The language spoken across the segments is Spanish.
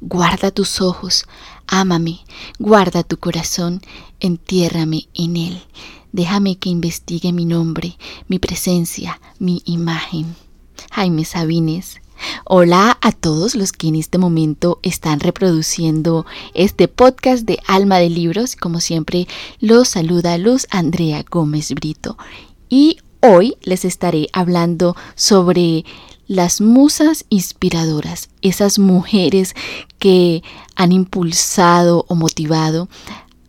guarda tus ojos, ámame, guarda tu corazón, entiérrame en él. Déjame que investigue mi nombre, mi presencia, mi imagen. Jaime Sabines. Hola a todos los que en este momento están reproduciendo este podcast de Alma de Libros. Como siempre, los saluda Luz Andrea Gómez Brito. Y hoy les estaré hablando sobre las musas inspiradoras, esas mujeres que han impulsado o motivado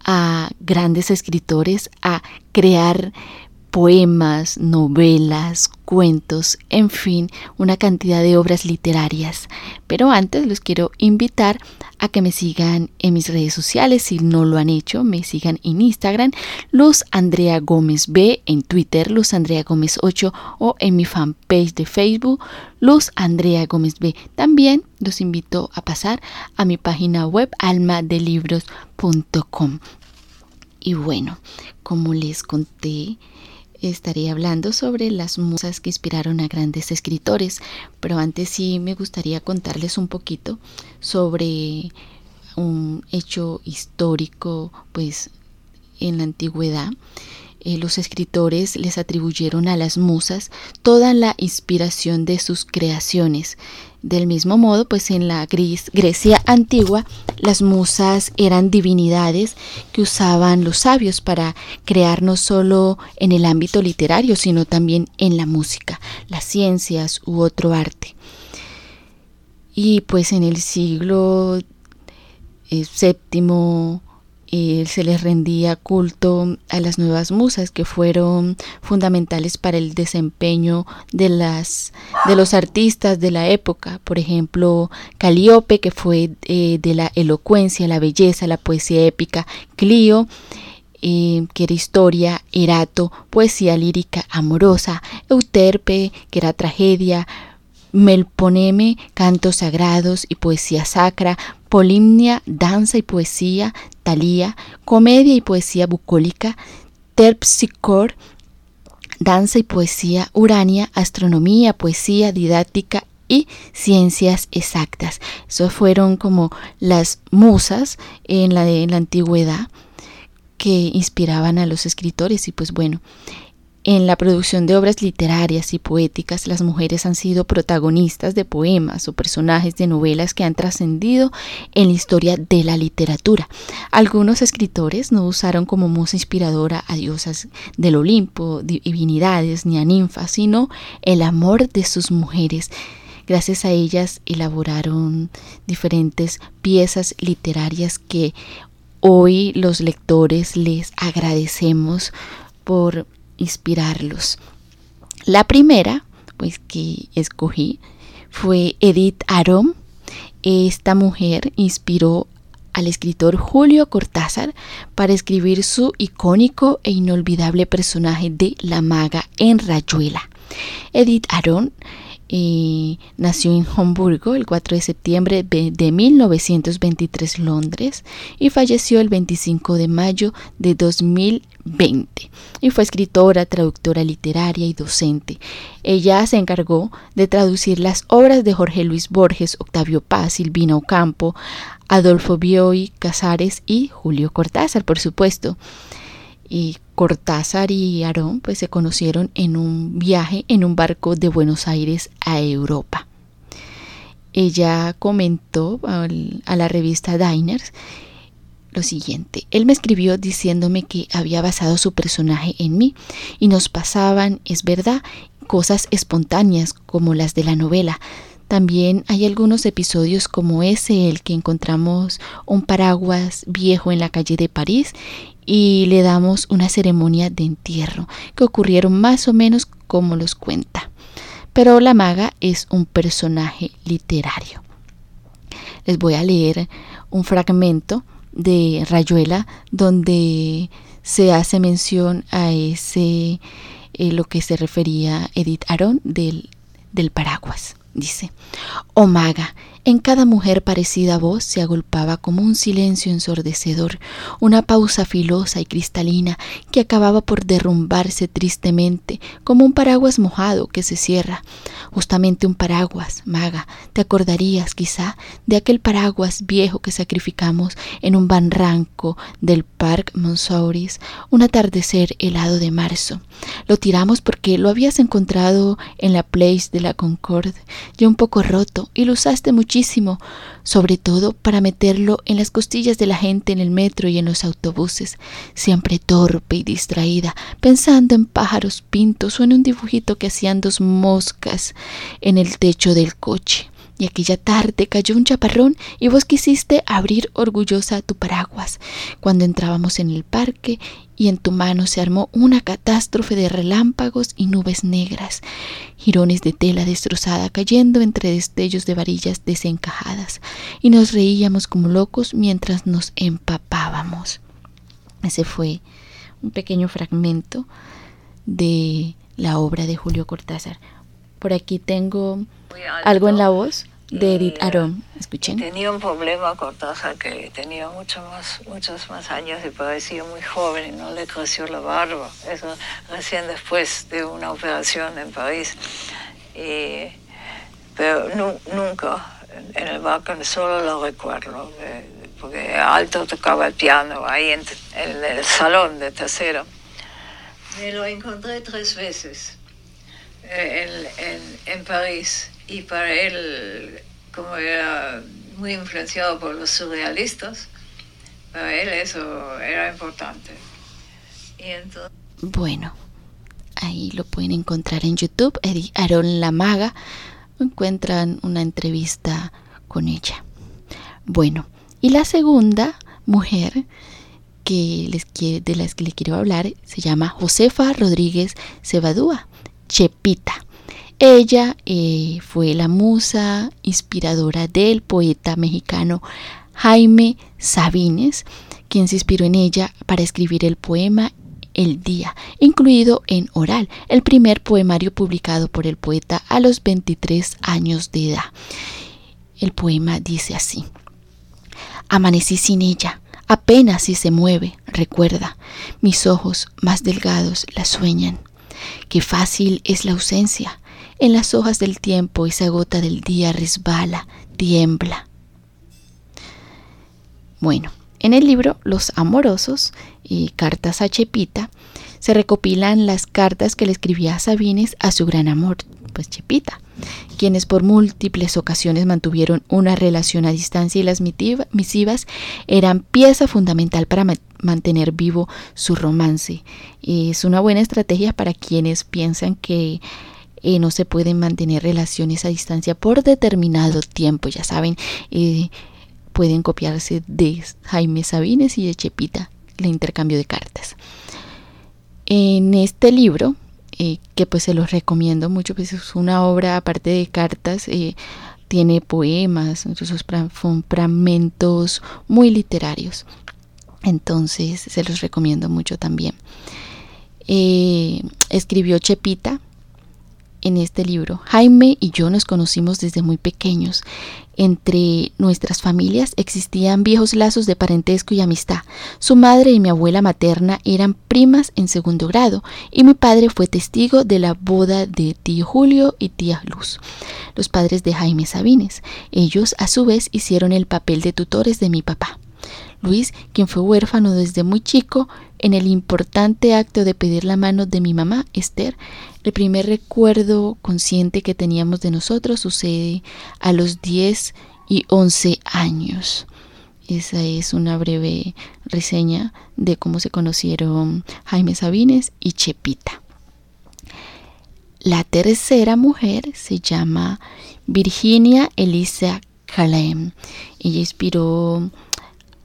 a grandes escritores a crear poemas, novelas, cuentos, en fin, una cantidad de obras literarias. Pero antes los quiero invitar a que me sigan en mis redes sociales, si no lo han hecho, me sigan en Instagram, Luz Andrea Gómez B, en Twitter, Luz Andrea Gómez 8 o en mi fanpage de Facebook, Luz Andrea Gómez B. También los invito a pasar a mi página web almadelibros.com. Y bueno, como les conté, estaré hablando sobre las musas que inspiraron a grandes escritores, pero antes sí me gustaría contarles un poquito sobre un hecho histórico, pues en la antigüedad. Eh, los escritores les atribuyeron a las musas toda la inspiración de sus creaciones. Del mismo modo, pues en la Grecia antigua, las musas eran divinidades que usaban los sabios para crear no solo en el ámbito literario, sino también en la música, las ciencias u otro arte. Y pues en el siglo VII, se les rendía culto a las nuevas musas que fueron fundamentales para el desempeño de las de los artistas de la época. Por ejemplo Calíope que fue eh, de la elocuencia la belleza la poesía épica. Clio eh, que era historia, Erato, poesía lírica amorosa, Euterpe, que era tragedia, Melponeme, cantos sagrados y poesía sacra, Polimnia, danza y poesía, Comedia y poesía bucólica, Terpsichore, danza y poesía, Urania, astronomía, poesía didáctica y ciencias exactas. Eso fueron como las musas en la, en la antigüedad que inspiraban a los escritores y pues bueno, en la producción de obras literarias y poéticas, las mujeres han sido protagonistas de poemas o personajes de novelas que han trascendido en la historia de la literatura. Algunos escritores no usaron como musa inspiradora a diosas del Olimpo, divinidades ni a ninfas, sino el amor de sus mujeres. Gracias a ellas elaboraron diferentes piezas literarias que hoy los lectores les agradecemos por inspirarlos. La primera, pues que escogí, fue Edith Aron. Esta mujer inspiró al escritor Julio Cortázar para escribir su icónico e inolvidable personaje de la maga en Rayuela. Edith Aron nació en Hamburgo el 4 de septiembre de 1923 Londres y falleció el 25 de mayo de 2020 y fue escritora, traductora literaria y docente. Ella se encargó de traducir las obras de Jorge Luis Borges, Octavio Paz, Silvina Ocampo, Adolfo Bioy, Casares y Julio Cortázar, por supuesto y Cortázar y Aarón pues se conocieron en un viaje en un barco de Buenos Aires a Europa. Ella comentó a la revista Diners lo siguiente, él me escribió diciéndome que había basado su personaje en mí y nos pasaban, es verdad, cosas espontáneas como las de la novela, también hay algunos episodios como ese, el que encontramos un paraguas viejo en la calle de París y le damos una ceremonia de entierro, que ocurrieron más o menos como los cuenta. Pero la maga es un personaje literario. Les voy a leer un fragmento de Rayuela donde se hace mención a ese eh, lo que se refería Edith Aron del, del paraguas. Dice, Oh maga, en cada mujer parecida a vos se agolpaba como un silencio ensordecedor, una pausa filosa y cristalina que acababa por derrumbarse tristemente, como un paraguas mojado que se cierra. Justamente un paraguas, maga, te acordarías quizá de aquel paraguas viejo que sacrificamos en un barranco del Parc Montsouris, un atardecer helado de marzo. Lo tiramos porque lo habías encontrado en la Place de la Concorde, ya un poco roto, y lo usaste muchísimo sobre todo para meterlo en las costillas de la gente en el metro y en los autobuses, siempre torpe y distraída, pensando en pájaros pintos o en un dibujito que hacían dos moscas en el techo del coche y aquella tarde cayó un chaparrón y vos quisiste abrir orgullosa tu paraguas cuando entrábamos en el parque y en tu mano se armó una catástrofe de relámpagos y nubes negras, jirones de tela destrozada cayendo entre destellos de varillas desencajadas, y nos reíamos como locos mientras nos empapábamos. Ese fue un pequeño fragmento de la obra de Julio Cortázar. Por aquí tengo algo en la voz de Edith Aron. Escuchen. Tenía un problema Cortázar que tenía mucho más, muchos más años y parecía muy joven y no le creció la barba. Eso recién después de una operación en París. pero nunca en el balcón solo lo recuerdo, porque Alto tocaba el piano ahí en, en el salón de tercero. Me lo encontré tres veces en, en, París y para él, como era muy influenciado por los surrealistas, para él eso era importante. Bueno, ahí lo pueden encontrar en YouTube, Aaron La Maga, encuentran una entrevista con ella. Bueno, y la segunda mujer que les de las que le quiero hablar se llama Josefa Rodríguez Cebadúa. Chepita. Ella eh, fue la musa inspiradora del poeta mexicano Jaime Sabines, quien se inspiró en ella para escribir el poema El Día, incluido en Oral, el primer poemario publicado por el poeta a los 23 años de edad. El poema dice así, Amanecí sin ella, apenas si se mueve, recuerda, mis ojos más delgados la sueñan. Qué fácil es la ausencia. En las hojas del tiempo esa gota del día resbala, tiembla. Bueno, en el libro Los Amorosos y Cartas a Chepita se recopilan las cartas que le escribía Sabines a su gran amor, pues Chepita, quienes por múltiples ocasiones mantuvieron una relación a distancia y las misivas eran pieza fundamental para mantener vivo su romance. Es una buena estrategia para quienes piensan que eh, no se pueden mantener relaciones a distancia por determinado tiempo. Ya saben, eh, pueden copiarse de Jaime Sabines y de Chepita, el intercambio de cartas. En este libro, eh, que pues se los recomiendo mucho, pues es una obra aparte de cartas, tiene poemas, esos son fragmentos muy literarios. Entonces se los recomiendo mucho también. Eh, escribió Chepita en este libro. Jaime y yo nos conocimos desde muy pequeños. Entre nuestras familias existían viejos lazos de parentesco y amistad. Su madre y mi abuela materna eran primas en segundo grado y mi padre fue testigo de la boda de tío Julio y tía Luz, los padres de Jaime Sabines. Ellos a su vez hicieron el papel de tutores de mi papá. Luis, quien fue huérfano desde muy chico, en el importante acto de pedir la mano de mi mamá, Esther, el primer recuerdo consciente que teníamos de nosotros sucede a los 10 y 11 años. Esa es una breve reseña de cómo se conocieron Jaime Sabines y Chepita. La tercera mujer se llama Virginia Elisa Calaem. Ella inspiró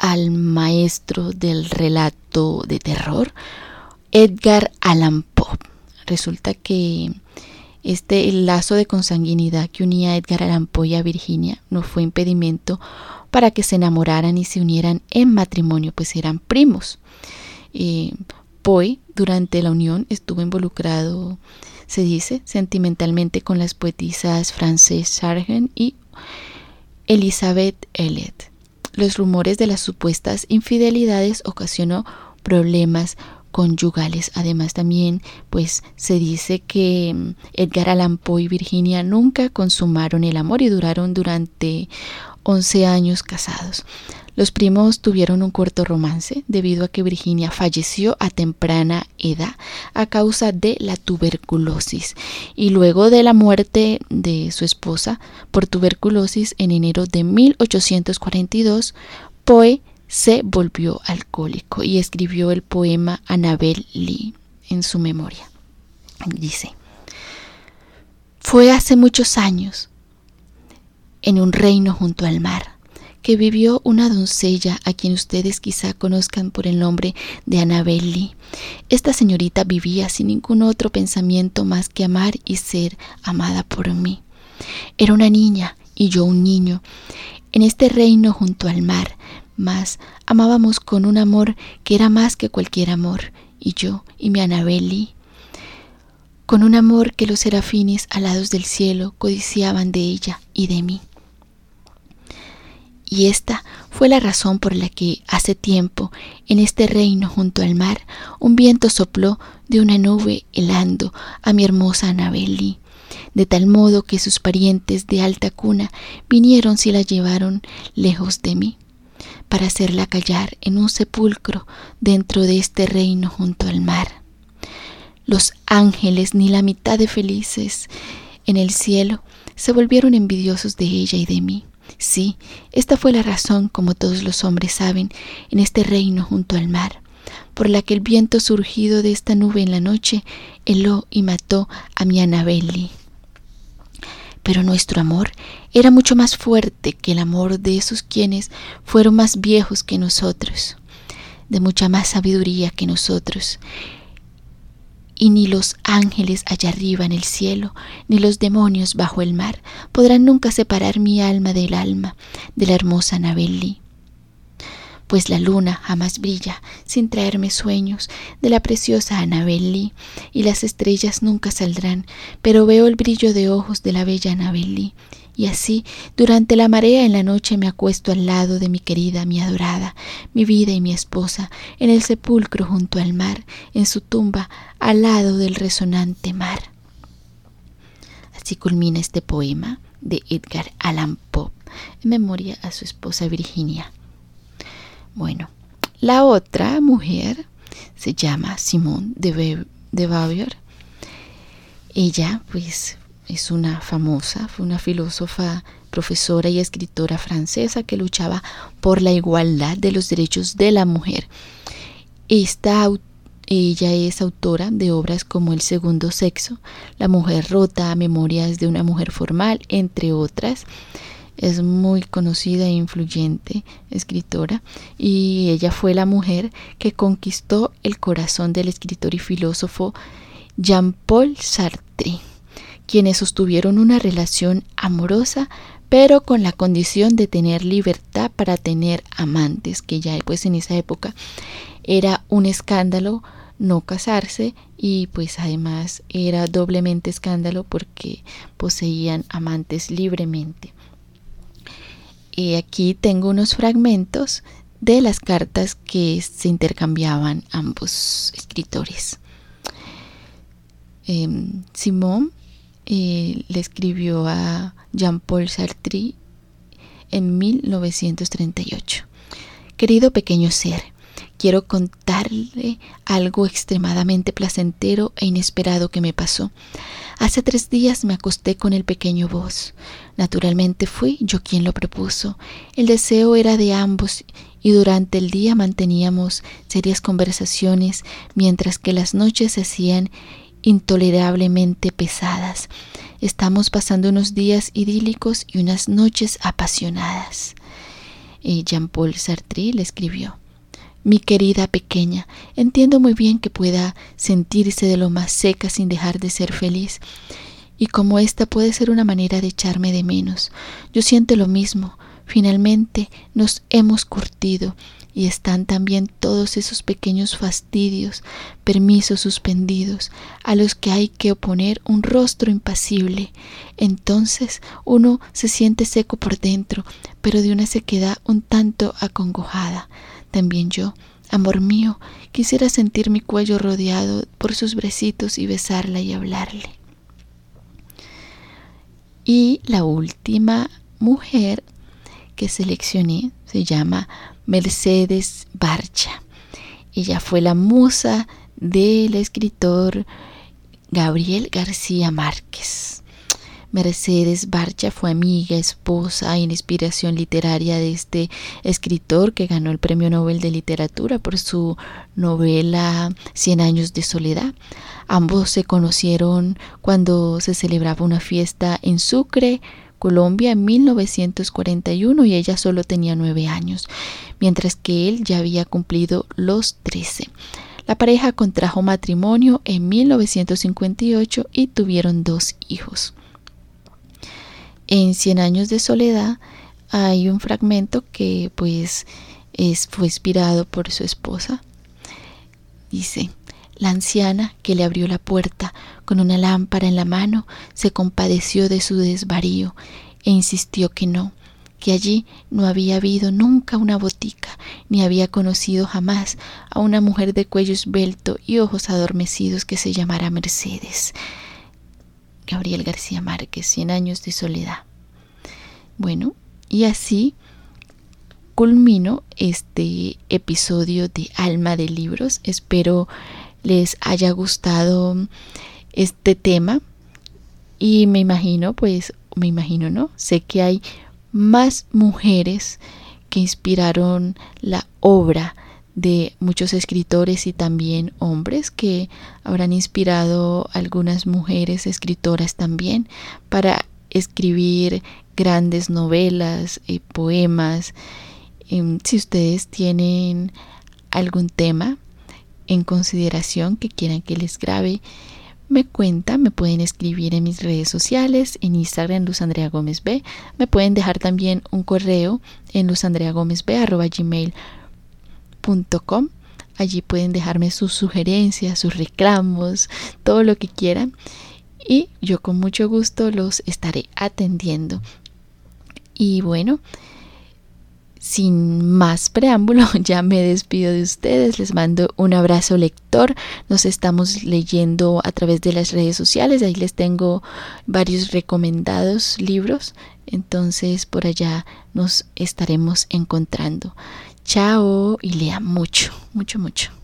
al maestro del relato de terror, Edgar Allan Poe. Resulta que este lazo de consanguinidad que unía a Edgar Allan Poe y a Virginia no fue impedimento para que se enamoraran y se unieran en matrimonio, pues eran primos. Eh, Poe durante la unión estuvo involucrado se dice, sentimentalmente con las poetisas Frances Sargent y Elizabeth Elliot. Los rumores de las supuestas infidelidades ocasionó problemas conyugales. Además también pues se dice que mm, Edgar Allan Poe y Virginia nunca consumaron el amor y duraron durante 11 años casados. Los primos tuvieron un corto romance debido a que Virginia falleció a temprana edad a causa de la tuberculosis y luego de la muerte de su esposa por tuberculosis en enero de 1842, Poe se volvió alcohólico y escribió el poema Annabel Lee en su memoria. Dice, fue hace muchos años, en un reino junto al mar, que vivió una doncella a quien ustedes quizá conozcan por el nombre de Annabel Lee. Esta señorita vivía sin ningún otro pensamiento más que amar y ser amada por mí. Era una niña y yo un niño. En este reino junto al mar mas amábamos con un amor que era más que cualquier amor, y yo y mi Anabeli, con un amor que los serafines alados del cielo codiciaban de ella y de mí. Y esta fue la razón por la que hace tiempo, en este reino junto al mar, un viento sopló de una nube helando a mi hermosa Anabeli, de tal modo que sus parientes de alta cuna vinieron y la llevaron lejos de mí para hacerla callar en un sepulcro dentro de este reino junto al mar. Los ángeles, ni la mitad de felices en el cielo, se volvieron envidiosos de ella y de mí. Sí, esta fue la razón, como todos los hombres saben, en este reino junto al mar, por la que el viento surgido de esta nube en la noche heló y mató a mi Anabeli. Pero nuestro amor era mucho más fuerte que el amor de esos quienes fueron más viejos que nosotros, de mucha más sabiduría que nosotros. Y ni los ángeles allá arriba en el cielo, ni los demonios bajo el mar podrán nunca separar mi alma del alma de la hermosa Anabel pues la luna jamás brilla sin traerme sueños de la preciosa Annabel y las estrellas nunca saldrán, pero veo el brillo de ojos de la bella Annabel y así, durante la marea en la noche me acuesto al lado de mi querida, mi adorada, mi vida y mi esposa, en el sepulcro junto al mar, en su tumba, al lado del resonante mar. Así culmina este poema de Edgar Allan Poe, en memoria a su esposa Virginia. Bueno, la otra mujer se llama Simone de, de. Ella, pues, es una famosa, fue una filósofa, profesora y escritora francesa que luchaba por la igualdad de los derechos de la mujer. Esta ella es autora de obras como El segundo sexo, La mujer rota, Memorias de una mujer formal, entre otras es muy conocida e influyente escritora y ella fue la mujer que conquistó el corazón del escritor y filósofo Jean-Paul Sartre, quienes sostuvieron una relación amorosa pero con la condición de tener libertad para tener amantes, que ya pues en esa época era un escándalo no casarse y pues además era doblemente escándalo porque poseían amantes libremente. Y aquí tengo unos fragmentos de las cartas que se intercambiaban ambos escritores. Em, Simón eh, le escribió a Jean-Paul Sartre en 1938. Querido pequeño ser, quiero contarle algo extremadamente placentero e inesperado que me pasó. Hace tres días me acosté con el pequeño vos. Naturalmente fui yo quien lo propuso. El deseo era de ambos y durante el día manteníamos serias conversaciones mientras que las noches se hacían intolerablemente pesadas. Estamos pasando unos días idílicos y unas noches apasionadas. Y Jean-Paul Sartre le escribió. Mi querida pequeña, entiendo muy bien que pueda sentirse de lo más seca sin dejar de ser feliz, y como esta puede ser una manera de echarme de menos. Yo siento lo mismo. Finalmente nos hemos curtido. y están también todos esos pequeños fastidios, permisos suspendidos, a los que hay que oponer un rostro impasible. Entonces uno se siente seco por dentro, pero de una sequedad un tanto acongojada. También yo, amor mío, quisiera sentir mi cuello rodeado por sus brecitos y besarla y hablarle. Y la última mujer que seleccioné se llama Mercedes Barcha. Ella fue la musa del escritor Gabriel García Márquez. Mercedes Barcha fue amiga, esposa e inspiración literaria de este escritor que ganó el Premio Nobel de Literatura por su novela Cien años de soledad. Ambos se conocieron cuando se celebraba una fiesta en Sucre, Colombia en 1941 y ella solo tenía nueve años, mientras que él ya había cumplido los trece. La pareja contrajo matrimonio en 1958 y tuvieron dos hijos. En Cien años de soledad hay un fragmento que pues es, fue inspirado por su esposa. Dice, la anciana que le abrió la puerta con una lámpara en la mano se compadeció de su desvarío e insistió que no, que allí no había habido nunca una botica, ni había conocido jamás a una mujer de cuello esbelto y ojos adormecidos que se llamara Mercedes. Gabriel García Márquez, Cien años de soledad. Bueno, y así culmino este episodio de Alma de Libros. Espero les haya gustado este tema y me imagino, pues, me imagino, ¿no? Sé que hay más mujeres que inspiraron la obra de muchos escritores y también hombres que habrán inspirado algunas mujeres escritoras también para escribir grandes novelas, y eh, poemas. Em, si ustedes tienen algún tema en consideración que quieran que les grabe, me cuentan, me pueden escribir en mis redes sociales, en Instagram Luz Andrea Gómez B, me pueden dejar también un correo en Allí pueden dejarme sus sugerencias, sus reclamos, todo lo que quieran. Y yo con mucho gusto los estaré atendiendo. Y bueno, sin más preámbulo, ya me despido de ustedes, les mando un abrazo lector, nos estamos leyendo a través de las redes sociales, ahí les tengo varios recomendados libros, entonces por allá nos estaremos encontrando. Chao y lea mucho, mucho, mucho.